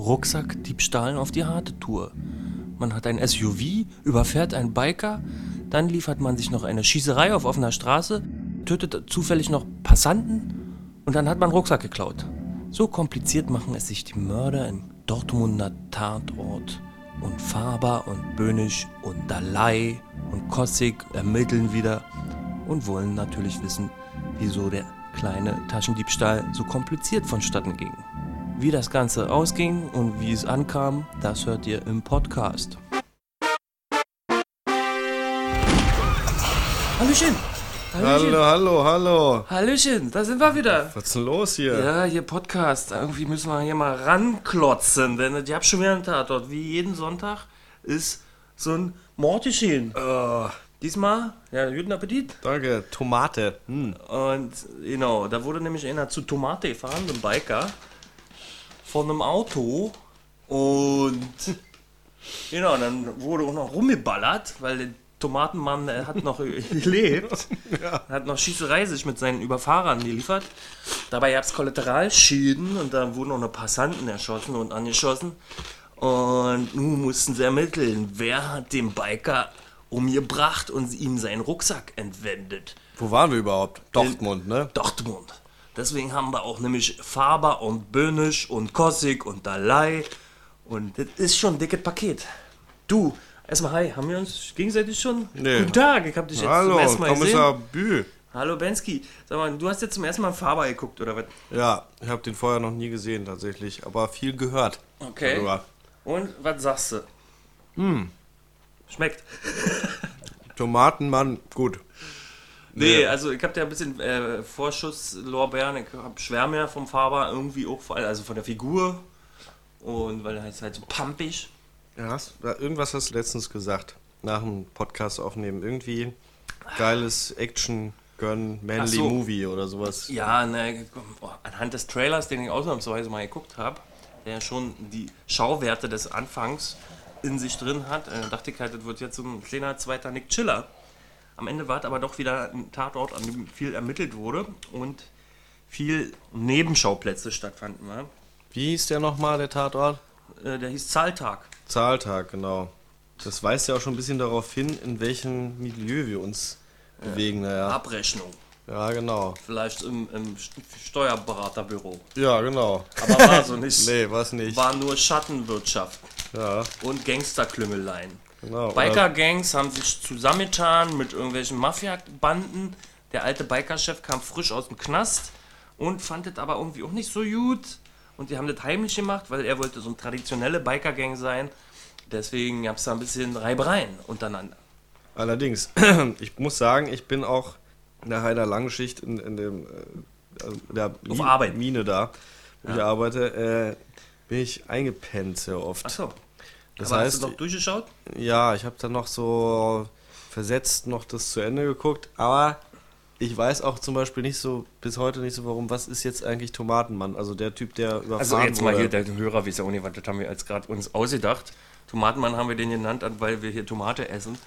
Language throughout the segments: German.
Rucksackdiebstahlen auf die harte Tour. Man hat ein SUV, überfährt einen Biker, dann liefert man sich noch eine Schießerei auf offener Straße, tötet zufällig noch Passanten und dann hat man Rucksack geklaut. So kompliziert machen es sich die Mörder im Dortmunder Tatort. Und Faber und Böhnisch und Dalai und Kossig ermitteln wieder und wollen natürlich wissen, wieso der kleine Taschendiebstahl so kompliziert vonstatten ging. Wie das Ganze ausging und wie es ankam, das hört ihr im Podcast. Hallöchen! Hallo, hallo, hallo. Hallöchen, da sind wir wieder. Was ist denn los hier? Ja, hier Podcast. Irgendwie müssen wir hier mal ranklotzen, denn ich hab schon wieder einen Tatort. Wie jeden Sonntag ist so ein Mord geschehen. Oh, Diesmal, ja, guten Appetit. danke, Tomate. Hm. Und genau, da wurde nämlich einer zu Tomate gefahren, ein Biker, von einem Auto. Und genau, dann wurde auch noch rumgeballert, weil der Tomatenmann der hat noch gelebt. Hat noch Schießerei sich mit seinen Überfahrern geliefert. Dabei gab es Kollateralschäden und da wurden auch noch Passanten erschossen und angeschossen. Und nun mussten sie ermitteln, wer hat den Biker umgebracht und ihm seinen Rucksack entwendet. Wo waren wir überhaupt? Dortmund, ne? Dortmund. Deswegen haben wir auch nämlich Faber und Böhnisch und Kossig und Dalai. Und das ist schon ein dickes Paket. Du, erstmal hi, haben wir uns gegenseitig schon? Nee. Guten Tag, ich hab dich jetzt Hallo, zum ersten Mal Kommissar gesehen. Bü. Hallo Bensky. Sag mal, du hast jetzt zum ersten Mal Faber geguckt, oder was? Ja, ich habe den vorher noch nie gesehen tatsächlich, aber viel gehört. Okay. darüber. Und was sagst du? Hm. Schmeckt. Tomatenmann, gut. Nee, Nee. also ich habe ja ein bisschen äh, Vorschusslorbeeren. Ich hab Schwärme ja vom Faber irgendwie auch, vor allem, also von der Figur. Und weil er ist halt so pumpig. Ja, hast, irgendwas hast du letztens gesagt, nach dem Podcast aufnehmen. Irgendwie geiles Action, Gun, Manly so. Movie oder sowas. Ja, ne, anhand des Trailers, den ich ausnahmsweise mal geguckt habe, der ja schon die Schauwerte des Anfangs in sich drin hat, äh, dachte ich halt, das wird jetzt so ein kleiner zweiter Nick Chiller. Am Ende war es aber doch wieder ein Tatort, an dem viel ermittelt wurde und viel Nebenschauplätze stattfanden. Ne? Wie hieß der nochmal, der Tatort? Äh, der hieß Zahltag. Zahltag, genau. Das weist ja auch schon ein bisschen darauf hin, in welchem Milieu wir uns bewegen. Naja. Abrechnung. Ja, genau. Vielleicht im, im St- Steuerberaterbüro. Ja, genau. Aber war so nicht. Nee, was nicht. War nur Schattenwirtschaft Ja, und Gangsterklüngeleien. Genau. Biker-Gangs haben sich zusammengetan mit irgendwelchen Mafia-Banden. Der alte Biker-Chef kam frisch aus dem Knast und fand es aber irgendwie auch nicht so gut. Und die haben das heimlich gemacht, weil er wollte so eine traditionelle Biker-Gang sein. Deswegen gab es da ein bisschen Reibereien untereinander. Allerdings, ich muss sagen, ich bin auch nach einer langen Schicht in, in dem äh, also der Mi- Arbeit. Mine da, wo ich arbeite, äh, bin ich eingepennt sehr oft. Achso. Das aber heißt, hast du noch durchgeschaut? ja, ich habe dann noch so versetzt noch das zu Ende geguckt, aber ich weiß auch zum Beispiel nicht so, bis heute nicht so, warum, was ist jetzt eigentlich Tomatenmann? Also der Typ, der überfahren Also jetzt mal wurde. hier, der Hörer weiß ja auch nicht, was das haben wir jetzt gerade uns ausgedacht. Tomatenmann haben wir den genannt, weil wir hier Tomate essen.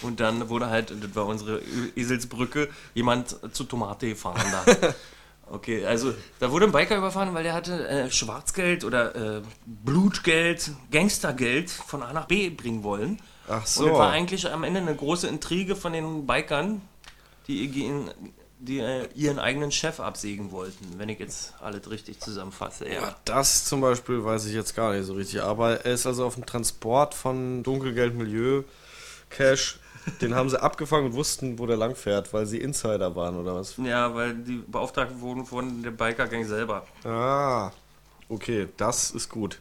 Und dann wurde halt, das war unsere Eselsbrücke, jemand zu Tomate gefahren da. Okay, also da wurde ein Biker überfahren, weil der hatte äh, Schwarzgeld oder äh, Blutgeld, Gangstergeld von A nach B bringen wollen. Ach Und das so. war eigentlich am Ende eine große Intrige von den Bikern, die, ihn- die äh, ihren eigenen Chef absägen wollten, wenn ich jetzt alles richtig zusammenfasse. Ja. Ja, das zum Beispiel weiß ich jetzt gar nicht so richtig. Aber er ist also auf dem Transport von Dunkelgeld Milieu Cash. Den haben sie abgefangen und wussten, wo der lang fährt, weil sie Insider waren oder was? Ja, weil die beauftragt wurden von der Biker-Gang selber. Ah, okay, das ist gut.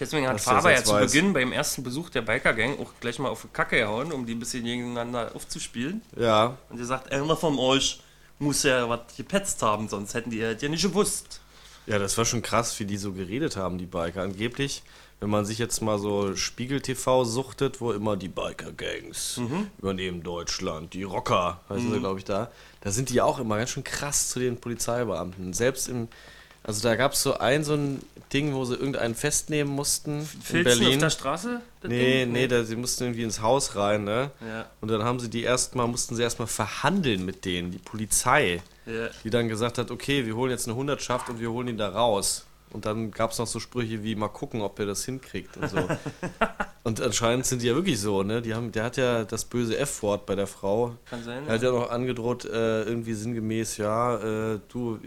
Deswegen hat Faber ja zu weiß. Beginn beim ersten Besuch der Biker-Gang auch gleich mal auf die Kacke gehauen, um die ein bisschen gegeneinander aufzuspielen. Ja, Und er sagt, einer von euch muss ja was gepetzt haben, sonst hätten die ja ja nicht gewusst. Ja, das war schon krass, wie die so geredet haben, die Biker. Angeblich, wenn man sich jetzt mal so Spiegel TV suchtet, wo immer die Biker-Gangs übernehmen Deutschland, die Rocker, heißen sie, glaube ich, da. Da sind die auch immer ganz schön krass zu den Polizeibeamten. Selbst im, also da gab es so ein, so ein Ding, wo sie irgendeinen festnehmen mussten in Filzen Berlin. auf der Straße? Nee, Ding? nee, da, sie mussten irgendwie ins Haus rein, ne? Ja. Und dann haben sie die erstmal, mussten sie erstmal verhandeln mit denen, die Polizei, Ja. die dann gesagt hat, okay, wir holen jetzt eine Hundertschaft und wir holen ihn da raus. Und dann gab es noch so Sprüche wie mal gucken, ob er das hinkriegt und so. und anscheinend sind die ja wirklich so, ne? Die haben, der hat ja das böse F-Wort bei der Frau. Kann sein. Er hat ja noch angedroht, äh, irgendwie sinngemäß, ja, äh, du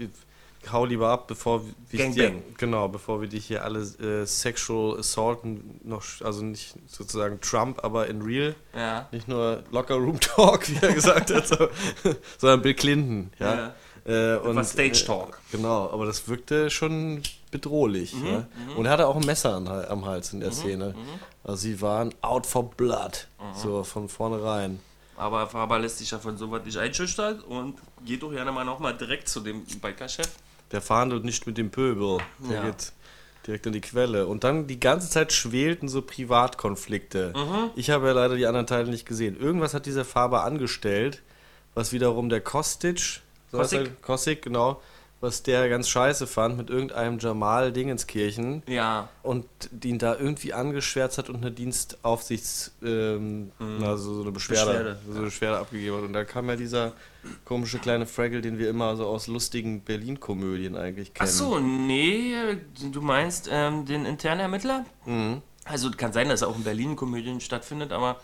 hau lieber ab, bevor wir dir, genau, bevor wir dich hier alle äh, sexual assaulten, noch, also nicht sozusagen Trump, aber in real. Ja. Nicht nur Locker Room Talk, wie er gesagt hat, so, sondern Bill Clinton, ja. Äh, und, war Stage Talk. Äh, genau, aber das wirkte schon bedrohlich. Mhm, ja. Und er hatte auch ein Messer an, am Hals in der Szene. mhm. Also sie waren out for blood, so von vornherein. Aber Faber lässt sich ja von sowas nicht einschüchtern und geht doch gerne mal nochmal direkt zu dem Bikerchef. Der verhandelt nicht mit dem Pöbel. Der Ja. geht direkt an die Quelle. Und dann die ganze Zeit schwelten so Privatkonflikte. Mhm. Ich habe ja leider die anderen Teile nicht gesehen. Irgendwas hat dieser Faber angestellt, was wiederum der Kostic, Kostic? Kostic, genau, was der ganz scheiße fand mit irgendeinem Jamal Dingenskirchen Ja. und ihn da irgendwie angeschwärzt hat und eine Dienstaufsichts, ähm, also so eine Beschwerde, Mhm. Beschwerde, so eine Beschwerde abgegeben hat. Und da kam ja dieser komische kleine Fraggle, den wir immer so aus lustigen Berlin-Komödien eigentlich Ach kennen. so, nee, du meinst ähm, den internen Ermittler? Mhm. Also kann sein, dass er auch in Berlin Komödien stattfindet, aber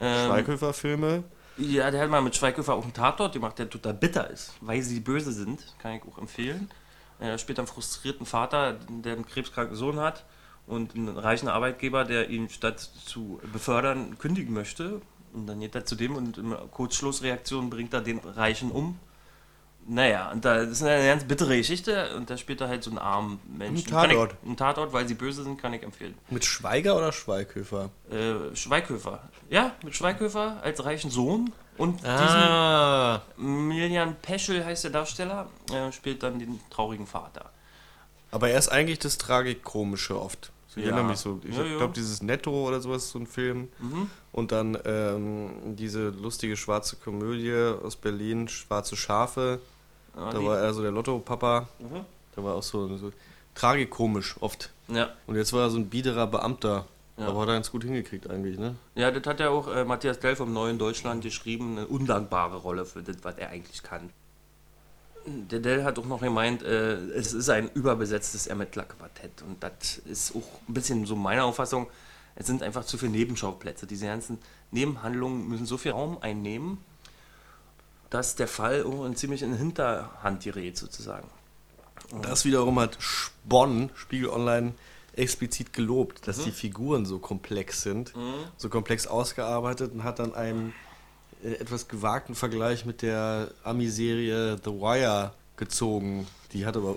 ähm, Schweighöfer-Filme. Ja, der hat mal mit Schweighöfer auch einen Tatort gemacht, der total bitter ist, weil sie böse sind, kann ich auch empfehlen. Er spielt einen frustrierten Vater, der einen krebskranken Sohn hat und einen reichen Arbeitgeber, der ihn statt zu befördern kündigen möchte. Und dann geht er zu dem und in Kurzschlussreaktion bringt er den Reichen um. Naja, und da, das ist eine ganz bittere Geschichte und da spielt er halt so einen armen Menschen. Ein Tatort. Ich, ein Tatort, weil sie böse sind, kann ich empfehlen. Mit Schweiger oder Schweighöfer? Äh, Schweighöfer. Ja, mit Schweighöfer als reichen Sohn und Ah, diesen Milian Peschel heißt der Darsteller, äh, spielt dann den traurigen Vater. aber er ist eigentlich das Tragikomische oft. Ich Ja. erinnere mich so. Ich Ja, ja. glaube, dieses Netto oder sowas ist so ein Film. Mhm. Und dann ähm, diese lustige schwarze Komödie aus Berlin, Schwarze Schafe. Ja, Da die- war er so der Lotto-Papa. Mhm. Da war auch so, so tragikomisch oft. ja. Und jetzt war er so ein biederer Beamter. Ja. Aber hat er ganz gut hingekriegt eigentlich, ne? ja, das hat ja auch äh, Matthias Dell vom Neuen Deutschland geschrieben, eine undankbare Rolle für das, was er eigentlich kann. Der Dell hat auch noch gemeint, äh, es ist ein überbesetztes Ermittlerquartett und das ist auch ein bisschen so meine Auffassung. Es sind einfach zu viele Nebenschauplätze. Diese ganzen Nebenhandlungen müssen so viel Raum einnehmen, dass der Fall irgendwann ziemlich in die Hinterhand gerät, sozusagen. Das wiederum hat Spon, Spiegel Online, explizit gelobt, dass Mhm. die Figuren so komplex sind, so komplex ausgearbeitet und hat dann einen äh, etwas gewagten Vergleich mit der Ami-Serie The Wire gezogen. Die hat aber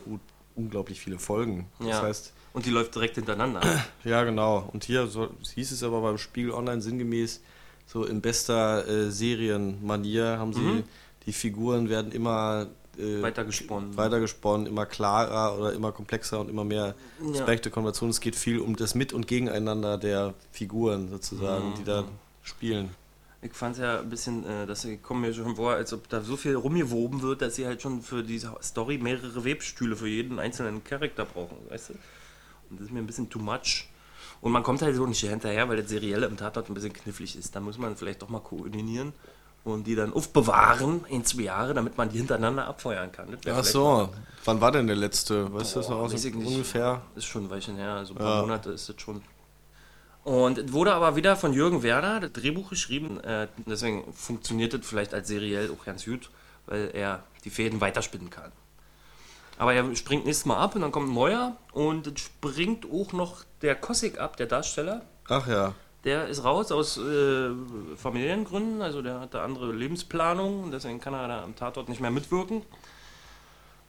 unglaublich viele Folgen. Das Ja. heißt, Und die läuft direkt hintereinander. ja genau. Und hier so, hieß es aber beim Spiegel Online sinngemäß, so in bester äh, Serienmanier haben sie, Mhm. Die Figuren werden immer äh, Weitergesponnen. weitergesponnen, immer klarer oder immer komplexer und immer mehr Ja. Aspekte, Konversationen. Es geht viel um das Mit- und Gegeneinander der Figuren sozusagen, die da spielen. Ich fand es ja ein bisschen, äh, das kommt mir schon vor, als ob da so viel rumgewoben wird, dass sie halt schon für diese Story mehrere Webstühle für jeden einzelnen Charakter brauchen, weißt du? Und das ist mir ein bisschen too much. Und man kommt halt so nicht hinterher, weil das Serielle im Tatort ein bisschen knifflig ist. Da muss man vielleicht doch mal koordinieren und die dann aufbewahren in zwei Jahre, damit man die hintereinander abfeuern kann. Ach so, wann war denn der letzte? Weißt du das noch aus? Ungefähr. Ist schon ein Weilchen her, also ein paar Ja. Monate ist das schon. Und es wurde aber wieder von Jürgen Werner das Drehbuch geschrieben, äh, deswegen funktioniert das vielleicht als seriell auch ganz gut, weil er die Fäden weiterspinnen kann. Aber er springt nächstes Mal ab und dann kommt ein neuer und springt auch noch der Kossig ab, der Darsteller. Ach ja. Der ist raus aus äh, Familiengründen, also der hat da andere Lebensplanung deswegen kann er da am Tatort nicht mehr mitwirken.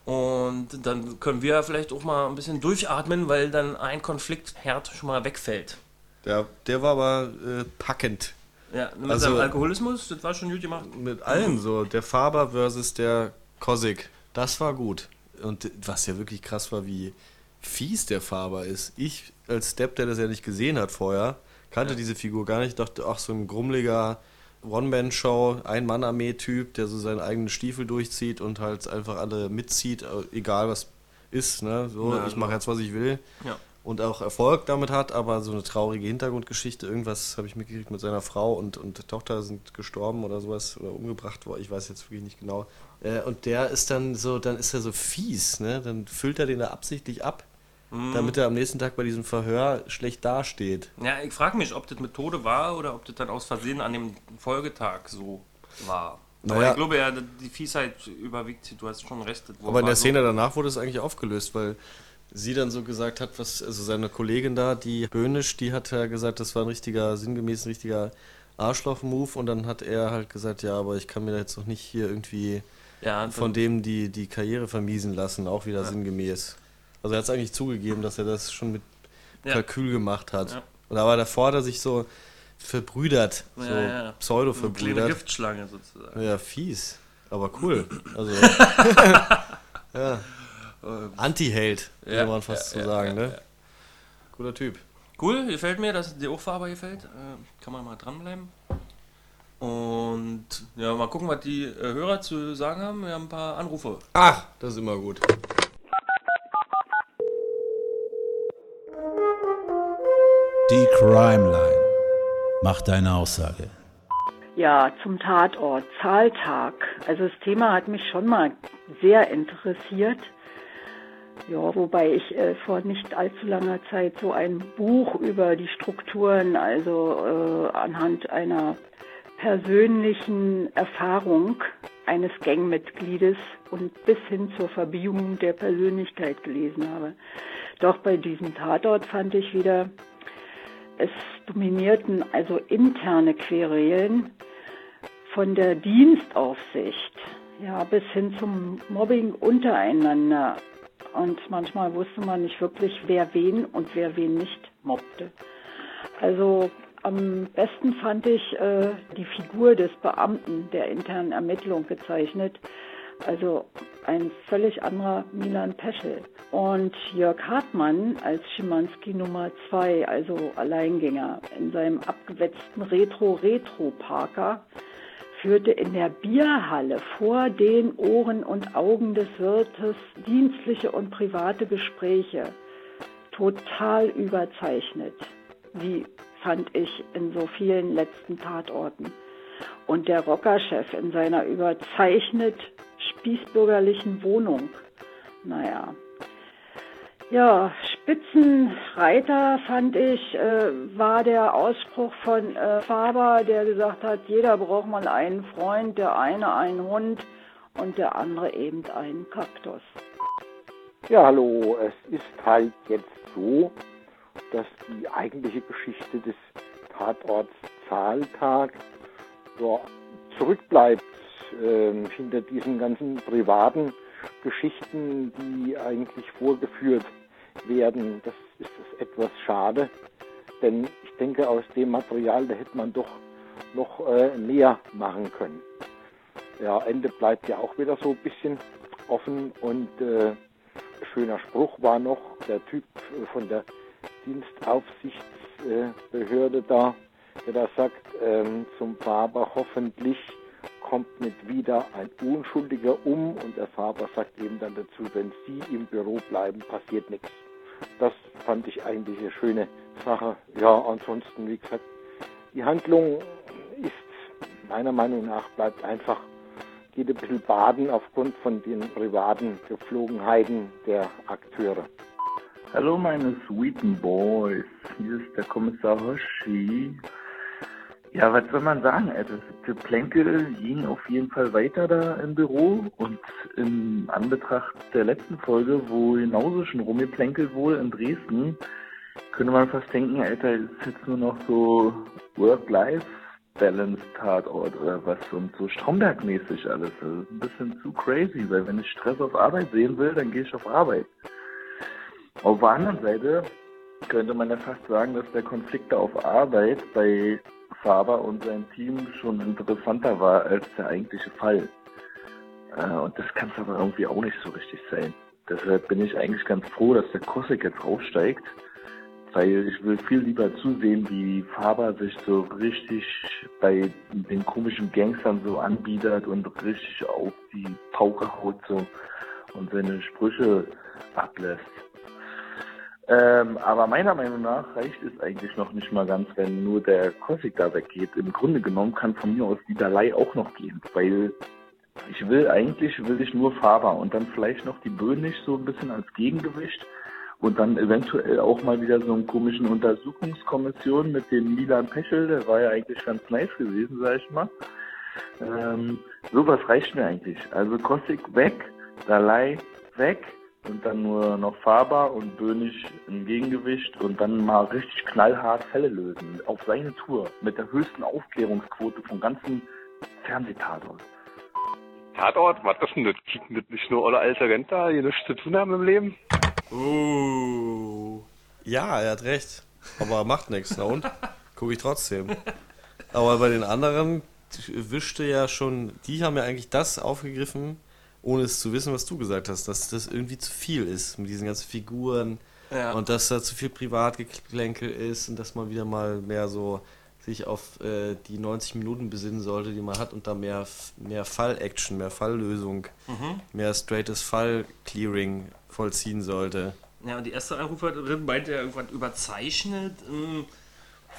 Und dann können wir vielleicht auch mal ein bisschen durchatmen, weil dann ein Konfliktherd schon mal wegfällt. Der, der war aber äh, packend. Ja, mit Also- seinem Alkoholismus, das war schon gut gemacht. Mit allen so. Der Faber versus der Kosik. Das war gut. Und was ja wirklich krass war, wie fies der Faber ist. Ich als Step, der das ja nicht gesehen hat vorher, kannte Ja. diese Figur gar nicht. Dachte, ach, so ein grummeliger One-Man-Show, Ein-Mann-Armee-Typ, der so seinen eigenen Stiefel durchzieht und halt einfach alle mitzieht, äh, egal was ist. Ne? So, Ja, ich mache jetzt, was ich will. Ja. Und auch Erfolg damit hat, aber so eine traurige Hintergrundgeschichte, irgendwas habe ich mitgekriegt mit seiner Frau und, und Tochter sind gestorben oder sowas oder umgebracht worden, ich weiß jetzt wirklich nicht genau. Äh, und der ist dann so, dann ist er so fies, ne? Dann füllt er den da absichtlich ab damit er am nächsten Tag bei diesem Verhör schlecht dasteht. Ja, ich frage mich, ob das Methode war oder ob das dann aus Versehen an dem Folgetag so war. Aber Naja. ich glaube ja, die Fiesheit überwiegt, du hast schon recht. Aber in der so- Szene danach wurde es eigentlich aufgelöst, weil sie dann so gesagt hat, was, also seine Kollegin da, die Böhnisch, die hat ja gesagt, das war ein richtiger, sinngemäß ein richtiger Arschloch-Move und dann hat er halt gesagt, ja, aber ich kann mir da jetzt noch nicht hier irgendwie ja, von dem die, die Karriere vermiesen lassen, auch wieder sinngemäß. Also er hat es eigentlich zugegeben, dass er das schon mit Ja. Kalkül gemacht hat. Ja. Und aber davor hat er sich so verbrüdert, so Ja, ja. So eine kleine. Giftschlange sozusagen. Ja, fies. Aber cool. Also. ja. Anti-Held, würde Ja, man fast ja, so ja, sagen, ja, ne? ja. Cooler Typ. Cool, gefällt mir, dass dir auch Faber gefällt. Äh, kann man mal dranbleiben. Und ja, mal gucken, was die äh, Hörer zu sagen haben. Wir haben ein paar Anrufe. Ach, das ist immer gut. Die Crime Line. Mach deine Aussage. Ja, zum Tatort, Zahltag. Also das Thema hat mich schon mal sehr interessiert. Ja, wobei ich äh, vor nicht allzu langer Zeit so ein Buch über die Strukturen, also äh, anhand einer persönlichen Erfahrung eines Gangmitgliedes und bis hin zur Verbiegung der Persönlichkeit gelesen habe. Doch bei diesem Tatort fand ich wieder, es dominierten also interne Querelen von der Dienstaufsicht ja, bis hin zum Mobbing untereinander. Und manchmal wusste man nicht wirklich, wer wen und wer wen nicht mobbte. Also am besten fand ich äh, die Figur des Beamten der internen Ermittlung gezeichnet. Also ein völlig anderer Milan Peschel. Und Jörg Hartmann als Schimanski Nummer 2, also Alleingänger, in seinem abgewetzten Retro-Retro-Parker, führte in der Bierhalle vor den Ohren und Augen des Wirtes dienstliche und private Gespräche. Total überzeichnet, wie fand ich in so vielen letzten Tatorten. Und der Rockerchef in seiner überzeichnet spießbürgerlichen Wohnung. Naja. Ja, Spitzenreiter fand ich, äh, war der Ausspruch von äh, Faber, der gesagt hat, jeder braucht mal einen Freund, der eine einen Hund und der andere eben einen Kaktus. Ja, hallo. Es ist halt jetzt so, dass die eigentliche Geschichte des Tatorts Zahltag ja, zurückbleibt ähm, hinter diesen ganzen privaten Geschichten, die eigentlich vorgeführt werden. Das ist etwas schade, denn ich denke, aus dem Material, da hätte man doch noch äh, mehr machen können. Ja, Ende bleibt ja auch wieder so ein bisschen offen und äh, schöner Spruch war noch der Typ äh, von der Dienstaufsichtsbehörde da, der da sagt, ähm, zum Faber hoffentlich kommt nicht wieder ein Unschuldiger um und der Faber sagt eben dann dazu, wenn Sie im Büro bleiben, passiert nichts. Das fand ich eigentlich eine schöne Sache. Ja, ansonsten, wie gesagt, die Handlung ist meiner Meinung nach bleibt einfach geht ein bisschen baden aufgrund von den privaten Geflogenheiten der Akteure. Hallo meine sweeten Boys, hier ist der Kommissar Hoshi. Ja, was soll man sagen? Also der Plänkel ging auf jeden Fall weiter da im Büro und in Anbetracht der letzten Folge, wo genauso schon rumgeplänkelt wurde in Dresden, könnte man fast denken, Alter, ist jetzt nur noch so Work-Life-Balance-Tatort oder was und so Stromberg-mäßig alles. Das ist ein bisschen zu crazy, weil wenn ich Stress auf Arbeit sehen will, dann gehe ich auf Arbeit. Auf der anderen Seite könnte man ja fast sagen, dass der Konflikt da auf Arbeit bei Faber und seinem Team schon interessanter war als der eigentliche Fall. Äh, und das kann es aber irgendwie auch nicht so richtig sein. Deshalb bin ich eigentlich ganz froh, dass der Kosik jetzt raussteigt, weil ich will viel lieber zusehen, wie Faber sich so richtig bei den komischen Gangstern so anbietet und richtig auf die Pauke haut so und seine Sprüche ablässt. Ähm, aber meiner Meinung nach reicht es eigentlich noch nicht mal ganz, wenn nur der Kosik da weggeht. Im Grunde genommen kann von mir aus die Dalai auch noch gehen, weil ich will eigentlich, will ich nur Faber und dann vielleicht noch die Böhnisch so ein bisschen als Gegengewicht Und dann eventuell auch mal wieder so einen komischen Untersuchungskommission mit dem Milan Pechel, der war ja eigentlich ganz nice gewesen, sag ich mal. Ähm, sowas reicht mir eigentlich. Also Kostik weg, Dalai weg und dann nur noch Faber und Bönig im Gegengewicht und dann mal richtig knallhart Fälle lösen. Auf seine Tour mit der höchsten Aufklärungsquote vom ganzen Fernsehtatort. Tatort? Was ist denn das? Das nicht nur alle alte Rentner, die nichts zu tun haben im Leben? Uh. Ja, er hat recht. Aber macht nichts, na und? Gucke ich trotzdem. Aber bei den anderen wischte ja schon, die haben ja eigentlich das aufgegriffen, ohne es zu wissen, was du gesagt hast, dass das irgendwie zu viel ist mit diesen ganzen Figuren Ja. und dass da zu viel Privatgeplänkel ist und dass man wieder mal mehr so sich auf äh, die 90 Minuten besinnen sollte, die man hat und da mehr, mehr Fall-Action, mehr Falllösung, mehr straightes Fall-Clearing vollziehen sollte. Ja, und die erste Anruferin meinte ja irgendwann überzeichnet. hm,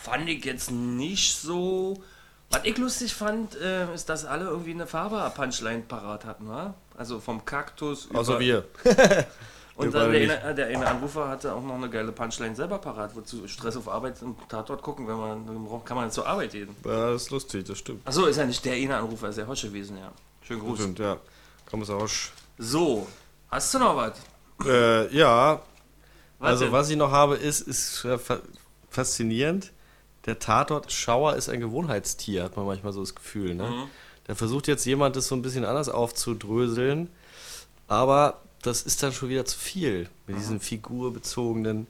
fand ich jetzt nicht so. Was ich lustig fand, äh, ist, dass alle irgendwie eine Faber-Punchline parat hatten, wa? Also vom Kaktus Außer über- wir. Und dann der der eine Anrufer hatte auch noch eine geile Punchline selber parat, wozu Stress auf Arbeit im Tatort gucken, wenn man kann man zur Arbeit gehen. Ja, das ist lustig, das stimmt. Achso, ist ja nicht der eine Anrufer, ist der Hosch gewesen, ja. Schönen Gruß. Stimmt, ja. Kommissar Hosch. So, hast du noch was? Äh, ja, Was also denn? was ich noch habe, ist, ist äh, fa faszinierend. Der Tatort-Schauer ist ein Gewohnheitstier, hat man manchmal so das Gefühl. Ne? Mhm. Da versucht jetzt jemand, das so ein bisschen anders aufzudröseln, aber das ist dann schon wieder zu viel mit diesen figurbezogenen.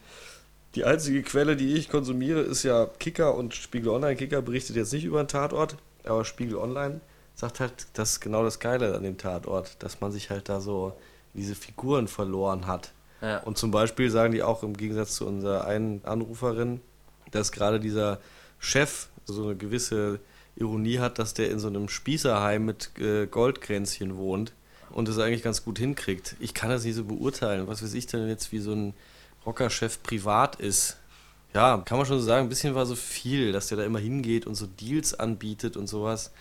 Die einzige Quelle, die ich konsumiere, ist ja Kicker und Spiegel Online. Kicker berichtet jetzt nicht über einen Tatort, aber Spiegel Online sagt halt, das ist genau das Geile an dem Tatort, dass man sich halt da so diese Figuren verloren hat. Ja. Und zum Beispiel sagen die auch im Gegensatz zu unserer einen Anruferin, dass gerade dieser Chef so eine gewisse Ironie hat, dass der in so einem Spießerheim mit äh, Goldkränzchen wohnt und es eigentlich ganz gut hinkriegt. Ich kann das nicht so beurteilen. Was weiß ich denn jetzt, wie so ein Rockerchef privat ist? Ja, kann man schon so sagen, ein bisschen war so viel, dass der da immer hingeht und so Deals anbietet und sowas.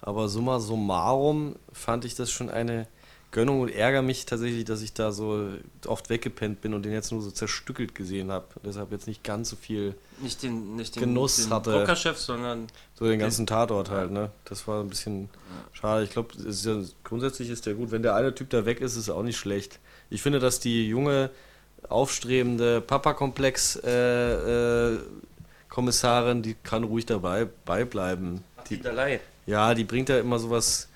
Aber summa summarum fand ich das schon eine Gönnung und ärgere mich tatsächlich, dass ich da so oft weggepennt bin und den jetzt nur so zerstückelt gesehen habe. Deshalb jetzt nicht ganz so viel, Nicht den, nicht den, Genuss den hatte. Druckerchef, sondern so den ganzen Tatort halt, ne? Das war ein bisschen schade. Ich glaube, ja, grundsätzlich ist der gut. Wenn der eine Typ da weg ist, ist es auch nicht schlecht. Ich finde, dass die junge, aufstrebende Papa-Komplex äh, äh, die kann ruhig dabei beibleiben. die. Ja, die bringt da immer sowas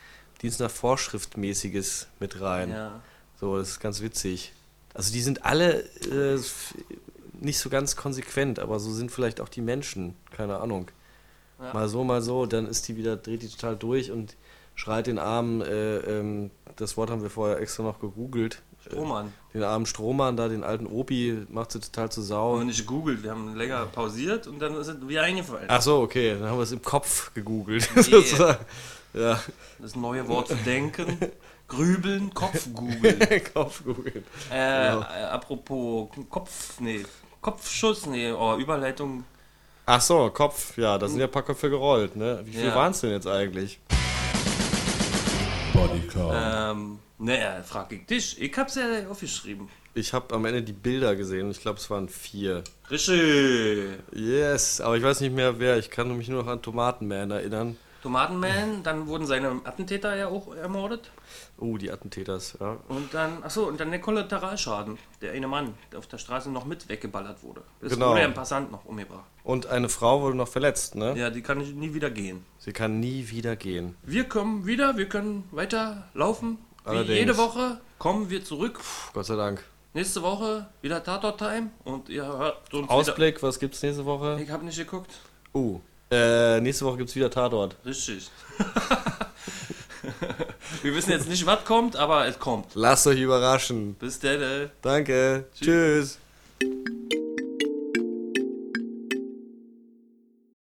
Dienst nach Vorschrift mäßiges mit rein. Ja. So, das ist ganz witzig. Also die sind alle äh, nicht so ganz konsequent, aber so sind vielleicht auch die Menschen. Keine Ahnung. Ja. Mal so, mal so, dann ist die wieder, dreht die total durch und schreit den armen, äh, ähm, das Wort haben wir vorher extra noch gegoogelt. Strohmann. Äh, den armen Strohmann, da den alten Opi, macht sie total zu Sau. Und nicht gegoogelt, wir haben länger pausiert und dann ist es wieder eingefallen. Ach so, okay, dann haben wir es im Kopf gegoogelt. Yeah. sozusagen. ja, Das neue Wort für denken. Grübeln, Kopf googeln. Kopf googeln. Äh, Genau. äh, apropos Kopf, nee, Kopfschuss, nee, oh, Überleitung. Ach so, Kopf, ja, da sind ja ein paar Köpfe gerollt, ne? Wie viel Ja. waren es denn jetzt eigentlich? Bodycount. Ähm, naja, frag ich dich. Ich hab's ja aufgeschrieben. Ich habe am Ende die Bilder gesehen. Ich glaube, es waren vier. Richtig. Yes, aber ich weiß nicht mehr wer. Ich kann mich nur noch an Tomatenman erinnern. Tomatenman, dann wurden seine Attentäter ja auch ermordet. Oh, die Attentäters, ja. Und dann, achso, und dann der Kollateralschaden. Der eine Mann, der auf der Straße noch mit weggeballert wurde. Es Genau. wurde ja ein Passant noch umgebracht. Und eine Frau wurde noch verletzt, ne? Ja, die kann nie wieder gehen. Sie kann nie wieder gehen. Wir kommen wieder, wir können weiter laufen. Wie Allerdings. jede Woche kommen wir zurück. Gott sei Dank. Nächste Woche wieder Tatort-Time und ihr hört uns Ausblick, was gibt's nächste wieder. Woche? Ich habe nicht geguckt. Uh, äh, nächste Woche gibt's wieder Tatort. Richtig. wir wissen jetzt nicht, was kommt, aber es kommt. Lasst euch überraschen. Bis dann. Danke. Tschüss.